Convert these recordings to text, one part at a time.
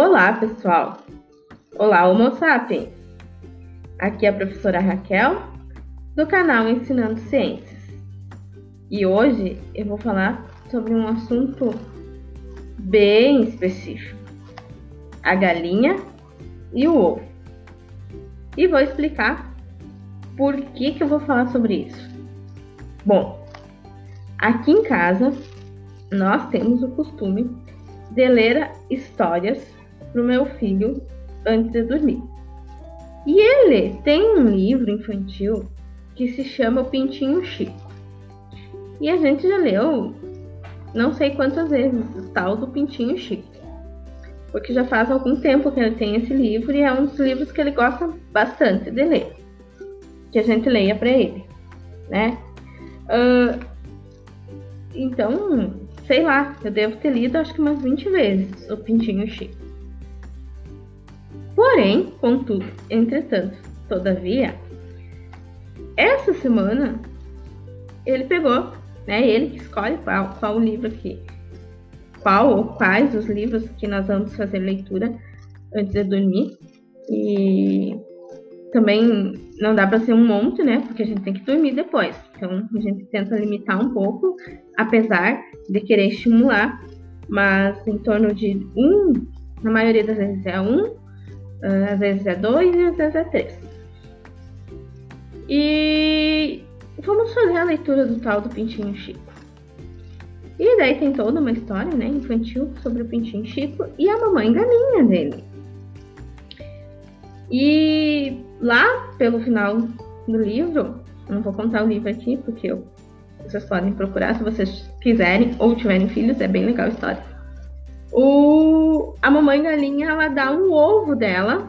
Olá, pessoal! Olá, Homo sapiens! Aqui é a professora Raquel, do canal Ensinando Ciências. E hoje eu vou falar sobre um assunto bem específico: a galinha e o ovo. E vou explicar por que, que eu vou falar sobre isso. Bom, aqui em casa nós temos o costume de ler histórias para o meu filho antes de dormir. E ele tem um livro infantil que se chama O Pintinho Chico. E a gente já leu não sei quantas vezes o tal do Pintinho Chico. Porque já faz algum tempo que ele tem esse livro e é um dos livros que ele gosta bastante de ler. Que a gente leia para ele, né? Uh, então, sei lá, eu devo ter lido acho que umas 20 vezes o Pintinho Chico. Porém, contudo, entretanto, todavia, essa semana ele pegou, né? Ele que escolhe qual, qual o livro que. Qual ou quais os livros que nós vamos fazer leitura antes de dormir. E também não dá para ser um monte, né? Porque a gente tem que dormir depois. Então a gente tenta limitar um pouco, apesar de querer estimular, mas em torno de um, na maioria das vezes é um, às vezes é dois e às vezes é três. E vamos fazer a leitura do tal do Pintinho Chico. E daí tem toda uma história, né, infantil sobre o Pintinho Chico e a mamãe galinha dele. E lá pelo final do livro, não vou contar o livro aqui porque eu, vocês podem procurar se vocês quiserem ou tiverem filhos, é bem legal a história. O, a mamãe galinha ela dá um ovo dela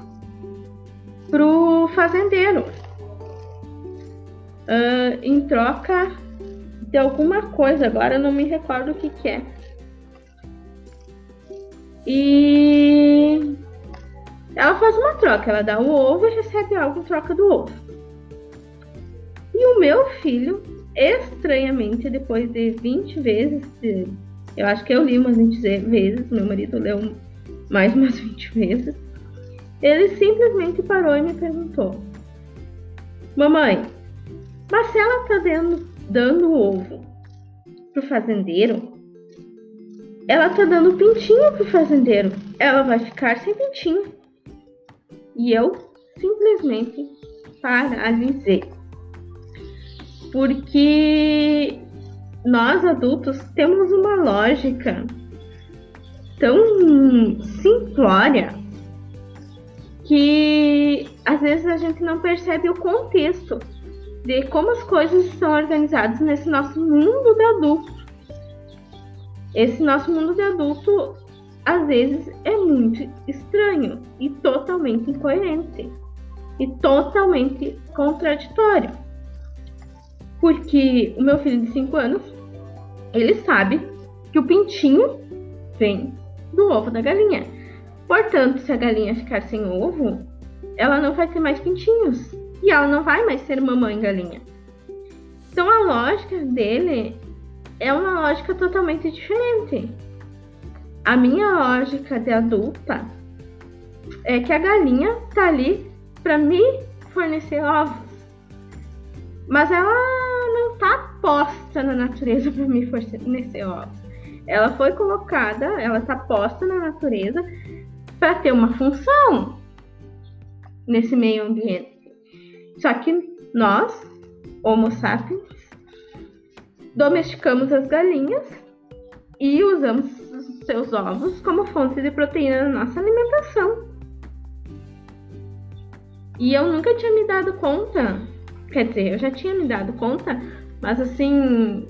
pro fazendeiro uh, em troca de alguma coisa. Agora eu não me recordo o que, que é. E ela faz uma troca, ela dá o ovo e recebe algo em troca do ovo. E o meu filho, estranhamente, depois de 20 vezes, de, eu acho que eu li umas 20 vezes, meu marido leu mais umas 20 vezes, ele simplesmente parou e me perguntou: Mamãe, mas se ela tá dando, dando ovo pro fazendeiro, ela tá dando pintinho pro fazendeiro, ela vai ficar sem pintinho. E eu simplesmente paralisei. Porque nós adultos temos uma lógica tão simplória que às vezes a gente não percebe o contexto de como as coisas são organizadas nesse nosso mundo de adulto. Esse nosso mundo de adulto às vezes é muito estranho e totalmente incoerente e totalmente contraditório. Porque o meu filho de 5 anos, ele sabe que o pintinho vem do ovo da galinha. Portanto, se a galinha ficar sem ovo, ela não vai ter mais pintinhos e ela não vai mais ser mamãe galinha. Então a lógica dele é uma lógica totalmente diferente. A minha lógica de adulta é que a galinha tá ali para me fornecer ovos. Mas ela tá posta na natureza para me fornecer ovos. Ela foi colocada, ela tá posta na natureza para ter uma função nesse meio ambiente. Só que nós, Homo sapiens, domesticamos as galinhas e usamos os seus ovos como fonte de proteína na nossa alimentação. E eu nunca tinha me dado conta, quer dizer, eu já tinha me dado conta, mas assim,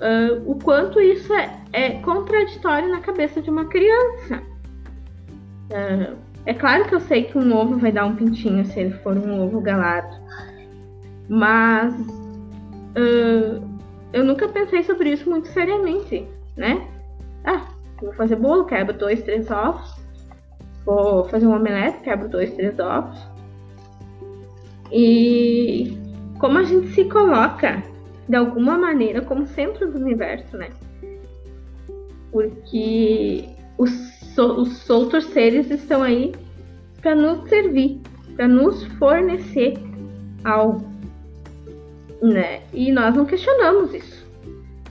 uh, o quanto isso é, é, contraditório na cabeça de uma criança. Uh, é claro que eu sei que um ovo vai dar um pintinho se ele for um ovo galado, mas uh, eu nunca pensei sobre isso muito seriamente, né? Ah, vou fazer bolo, quebro dois, três ovos. Vou fazer um omelete, quebro dois, três ovos. E como a gente se coloca de alguma maneira como centro do universo, né? Porque os os outros seres estão aí para nos servir, para nos fornecer algo, né? E nós não questionamos isso.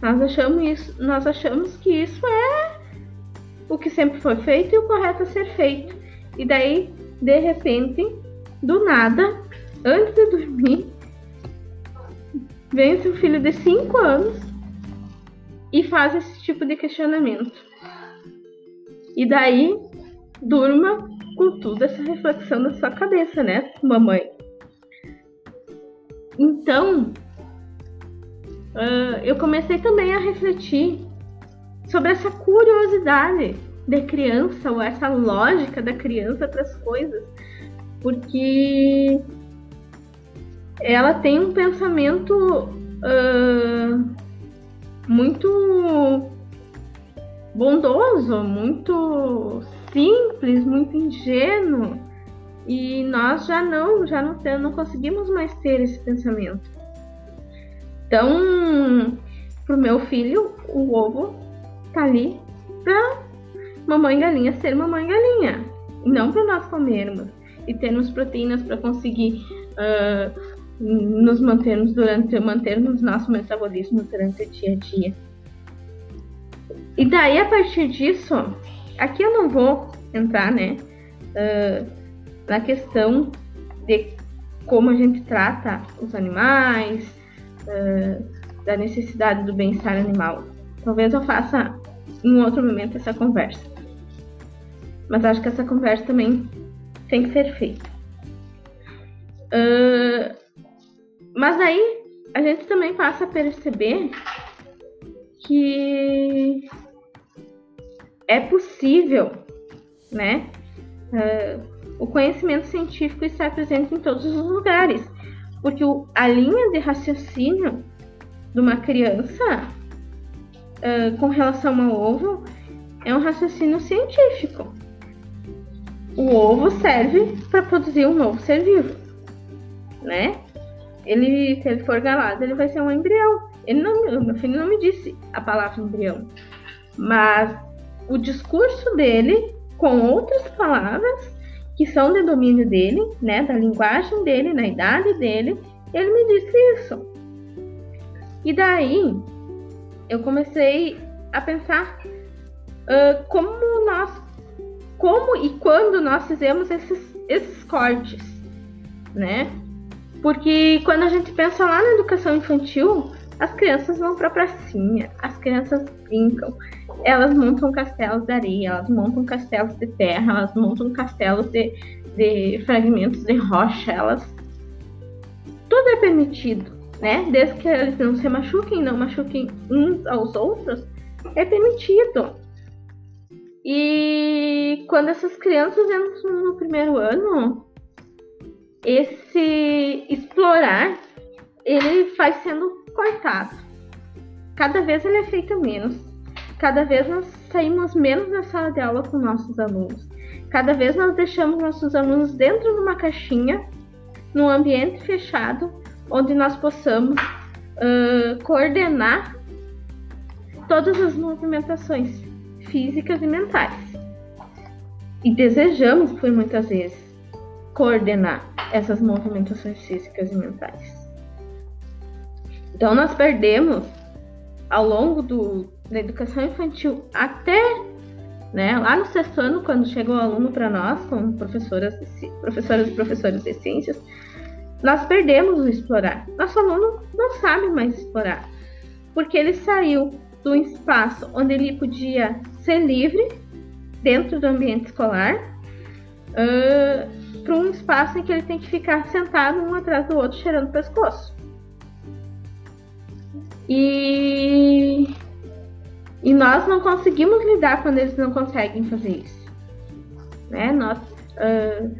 Nós achamos isso, nós achamos que isso é o que sempre foi feito e o correto a ser feito. E daí, de repente, do nada, antes de dormir, vem seu filho de 5 anos e faz esse tipo de questionamento. E daí, durma com toda essa reflexão na sua cabeça, né, mamãe? Então, uh, eu comecei também a refletir sobre essa curiosidade da criança, ou essa lógica da criança para as coisas, porque ela tem um pensamento uh, muito bondoso, muito simples, muito ingênuo. E nós já não, já não, não conseguimos mais ter esse pensamento. Então, pro meu filho, o ovo tá ali pra mamãe galinha ser mamãe galinha, e não para nós comermos e termos proteínas para conseguir uh, nos mantermos durante mantermos nosso metabolismo durante o dia a dia. E daí a partir disso, aqui eu não vou entrar, né, uh, na questão de como a gente trata os animais, uh, da necessidade do bem-estar animal. Talvez eu faça em outro momento essa conversa. Mas acho que essa conversa também tem que ser feita. Uh, mas aí a gente também passa a perceber que é possível, né? Uh, o conhecimento científico está presente em todos os lugares, porque o, a linha de raciocínio de uma criança uh, com relação ao ovo é um raciocínio científico o ovo serve para produzir um novo ser vivo, né? Ele, se ele for galado, ele vai ser um embrião. Ele não, meu filho não me disse a palavra embrião, mas o discurso dele, com outras palavras que são de domínio dele, né, da linguagem dele, na idade dele, ele me disse isso. E daí eu comecei a pensar uh, como nós como e quando nós fizemos esses, esses cortes, né? Porque quando a gente pensa lá na educação infantil, as crianças vão para pracinha, as crianças brincam, elas montam castelos de areia, elas montam castelos de terra, elas montam castelos de, de fragmentos de rocha, elas. Tudo é permitido, né? Desde que eles não se machuquem, não machuquem uns aos outros, é permitido. E quando essas crianças entram no primeiro ano, esse explorar ele vai sendo cortado. Cada vez ele é feito menos. Cada vez nós saímos menos da sala de aula com nossos alunos. Cada vez nós deixamos nossos alunos dentro de uma caixinha, num ambiente fechado, onde nós possamos uh, coordenar todas as movimentações físicas e mentais. E desejamos, por muitas vezes, coordenar essas movimentações físicas e mentais. Então, nós perdemos, ao longo do, da educação infantil até né, lá no sexto ano, quando chegou o aluno para nós, como professoras, professoras e professores de ciências, nós perdemos o explorar. Nosso aluno não sabe mais explorar, porque ele saiu do espaço onde ele podia ser livre dentro do ambiente escolar uh, para um espaço em que ele tem que ficar sentado um atrás do outro cheirando o pescoço. E, e nós não conseguimos lidar quando eles não conseguem fazer isso. Né? Nós uh,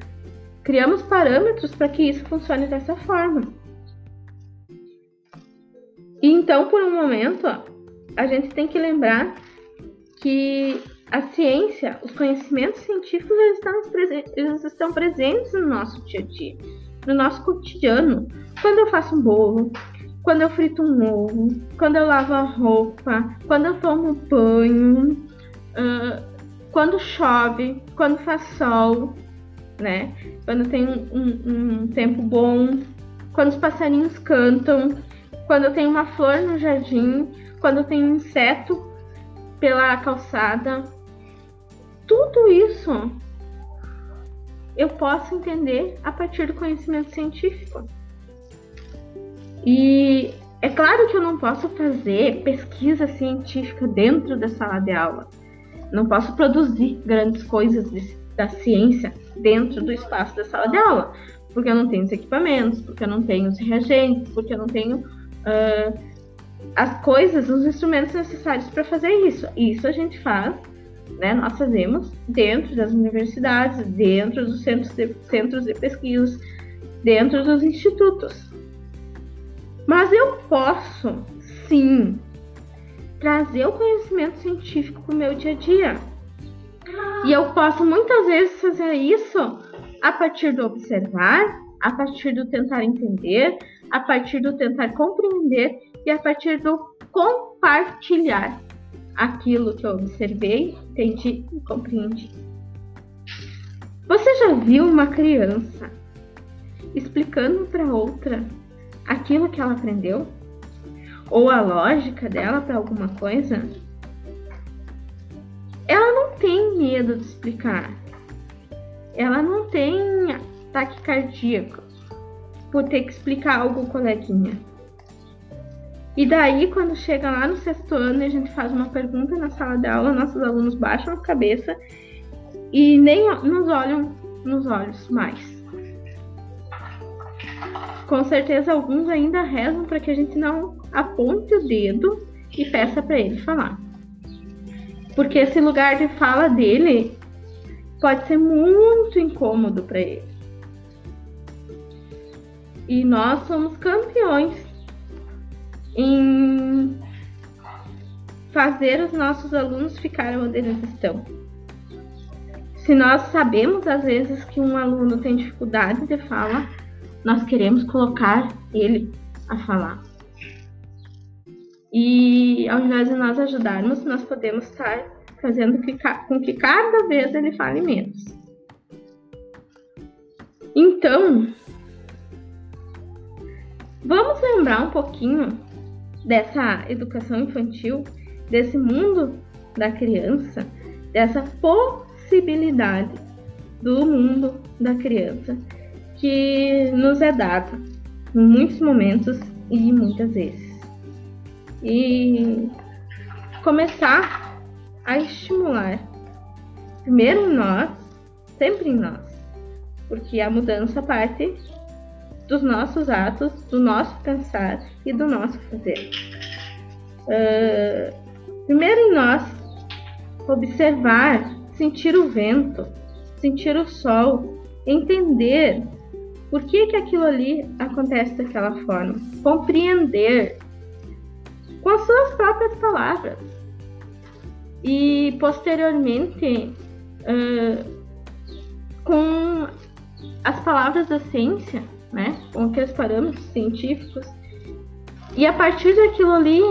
criamos parâmetros para que isso funcione dessa forma. E então, por um momento, a gente tem que lembrar que a ciência, os conhecimentos científicos, eles estão, eles estão presentes no nosso dia a dia, no nosso cotidiano. Quando eu faço um bolo, quando eu frito um ovo, quando eu lavo a roupa, quando eu tomo banho, uh, quando chove, quando faz sol, né? Quando tem um, um, tempo bom, quando os passarinhos cantam, quando tem uma flor no jardim, quando tem um inseto pela calçada. Tudo isso eu posso entender a partir do conhecimento científico. E é claro que eu não posso fazer pesquisa científica dentro da sala de aula. Não posso produzir grandes coisas de, da ciência dentro do espaço da sala de aula, porque eu não tenho os equipamentos, porque eu não tenho os reagentes, porque eu não tenho uh, as coisas, os instrumentos necessários para fazer isso. Isso a gente faz, né? Nós fazemos dentro das universidades, dentro dos centros de, centros de pesquisa, dentro dos institutos. Mas eu posso, sim, trazer o conhecimento científico para o meu dia a dia. E eu posso muitas vezes fazer isso a partir do observar, a partir do tentar entender, a partir do tentar compreender e a partir do compartilhar aquilo que eu observei, entendi e compreendi. Você já viu uma criança explicando para outra aquilo que ela aprendeu? Ou a lógica dela para alguma coisa? Ela não tem medo de explicar. Ela não tem ataque cardíaco por ter que explicar algo coleguinha. E daí, quando chega lá no sexto ano a gente faz uma pergunta na sala de aula, nossos alunos baixam a cabeça e nem nos olham nos olhos mais. Com certeza, alguns ainda rezam para que a gente não aponte o dedo e peça para ele falar. Porque esse lugar de fala dele pode ser muito incômodo para ele. E nós somos campeões em fazer os nossos alunos ficarem onde eles estão. Se nós sabemos às vezes que um aluno tem dificuldade de fala, nós queremos colocar ele a falar. E ao invés de nós ajudarmos, nós podemos estar fazendo com que cada vez ele fale menos. Então, vamos lembrar um pouquinho dessa educação infantil, desse mundo da criança, dessa possibilidade do mundo da criança que nos é dado em muitos momentos e muitas vezes. E começar a estimular, primeiro em nós, sempre em nós, porque a mudança parte dos nossos atos, do nosso pensar e do nosso fazer. Uh, primeiro em nós, observar, sentir o vento, sentir o sol, entender por que, que aquilo ali acontece daquela forma? Compreender com as suas próprias palavras. E posteriormente, uh, com as palavras da ciência, né? com aqueles parâmetros científicos, e a partir daquilo ali,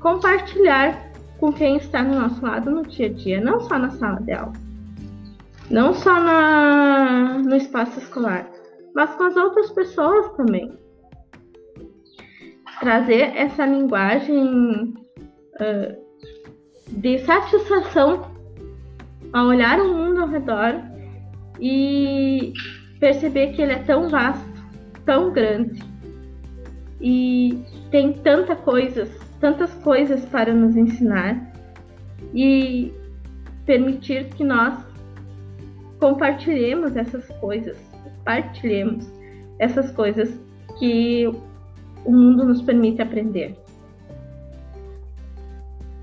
compartilhar com quem está no nosso lado no dia a dia, não só na sala de aula não só na, no espaço escolar, mas com as outras pessoas também. Trazer essa linguagem uh, de satisfação ao olhar o mundo ao redor e perceber que ele é tão vasto, tão grande e tem tanta coisas, tantas coisas para nos ensinar e permitir que nós compartilhemos essas coisas, partilhemos essas coisas que o mundo nos permite aprender.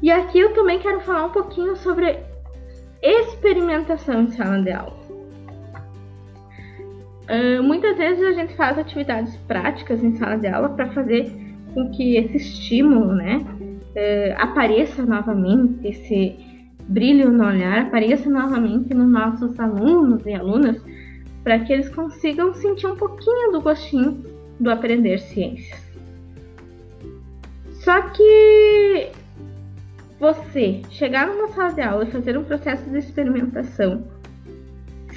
E aqui eu também quero falar um pouquinho sobre experimentação em sala de aula. Uh, muitas vezes a gente faz atividades práticas em sala de aula para fazer com que esse estímulo, né, uh, apareça novamente, esse, brilho no olhar apareça novamente nos nossos alunos e alunas para que eles consigam sentir um pouquinho do gostinho do aprender ciências. Só que você chegar numa sala de aula e fazer um processo de experimentação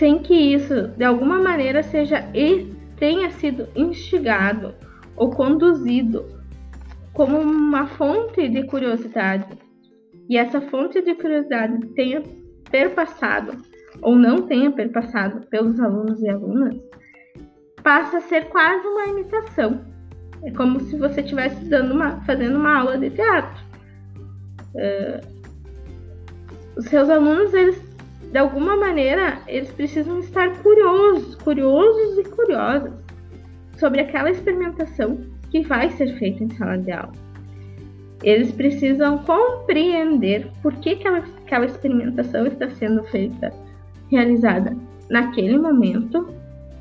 sem que isso de alguma maneira seja tenha sido instigado ou conduzido como uma fonte de curiosidade e essa fonte de curiosidade tenha perpassado ou não tenha perpassado pelos alunos e alunas, passa a ser quase uma imitação. É como se você estivesse dando uma, fazendo uma aula de teatro. Uh, os seus alunos, eles, de alguma maneira, eles precisam estar curiosos, curiosos e curiosas sobre aquela experimentação que vai ser feita em sala de aula. Eles precisam compreender por que aquela, aquela experimentação está sendo feita, realizada naquele momento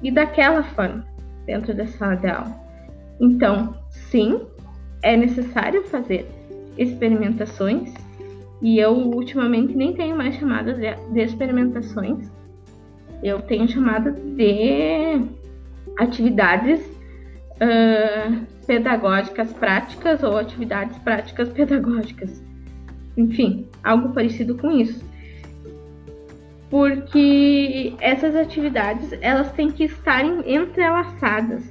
e daquela forma dentro da sala de aula. Então, sim, é necessário fazer experimentações e eu ultimamente nem tenho mais chamadas de, de experimentações. Eu tenho chamada de atividades uh, pedagógicas práticas ou atividades práticas pedagógicas. Enfim, algo parecido com isso. Porque essas atividades elas têm que estar entrelaçadas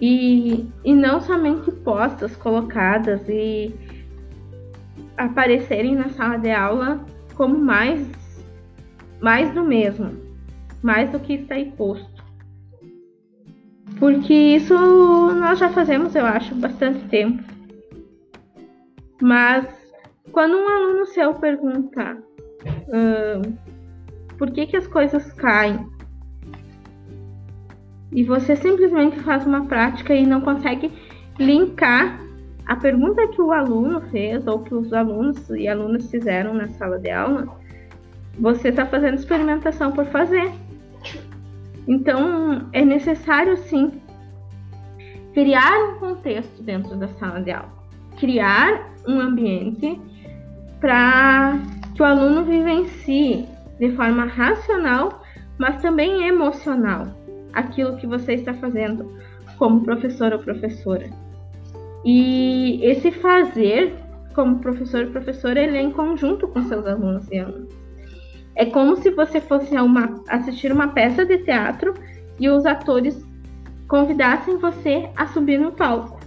e, e não somente postas, colocadas e aparecerem na sala de aula como mais, mais do mesmo, mais do que está aí posto. Porque isso nós já fazemos, eu acho, bastante tempo. Mas quando um aluno seu pergunta uh, por que, que as coisas caem e você simplesmente faz uma prática e não consegue linkar a pergunta que o aluno fez ou que os alunos e alunas fizeram na sala de aula, você está fazendo experimentação por fazer. Então, é necessário sim criar um contexto dentro da sala de aula, criar um ambiente para que o aluno vivencie de forma racional, mas também emocional aquilo que você está fazendo como professor ou professora. E esse fazer como professor ou professora, ele é em conjunto com seus alunos e alunas. É como se você fosse uma, assistir uma peça de teatro e os atores convidassem você a subir no palco.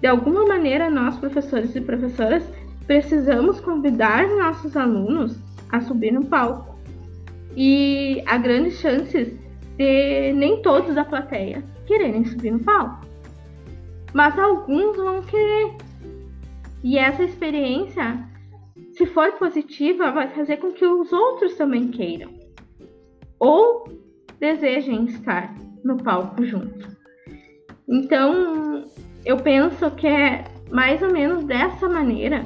De alguma maneira, nós, professores e professoras, precisamos convidar nossos alunos a subir no palco. E há grandes chances de nem todos da plateia quererem subir no palco. Mas alguns vão querer. E essa experiência se for positiva, vai fazer com que os outros também queiram ou desejem estar no palco junto. Então, eu penso que é mais ou menos dessa maneira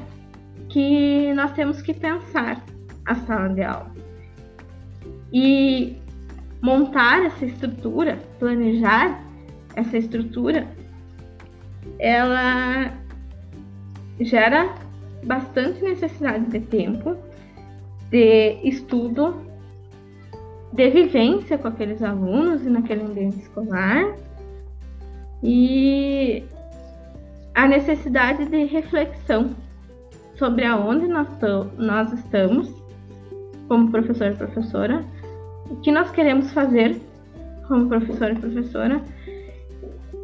que nós temos que pensar a sala de aula. E montar essa estrutura, planejar essa estrutura, ela gera bastante necessidade de tempo, de estudo, de vivência com aqueles alunos e naquele ambiente escolar e a necessidade de reflexão sobre aonde nós, nós estamos como professor e professora, o que nós queremos fazer como professor e professora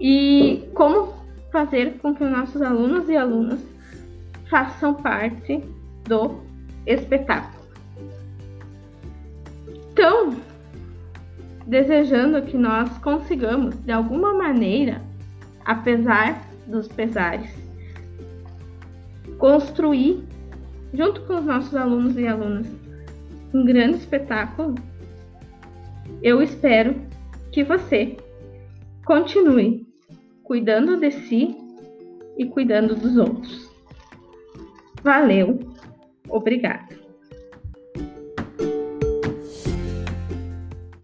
e como fazer com que os nossos alunos e alunas façam parte do espetáculo. Então, desejando que nós consigamos, de alguma maneira, apesar dos pesares, construir, junto com os nossos alunos e alunas, um grande espetáculo, eu espero que você continue cuidando de si e cuidando dos outros. Valeu, obrigada.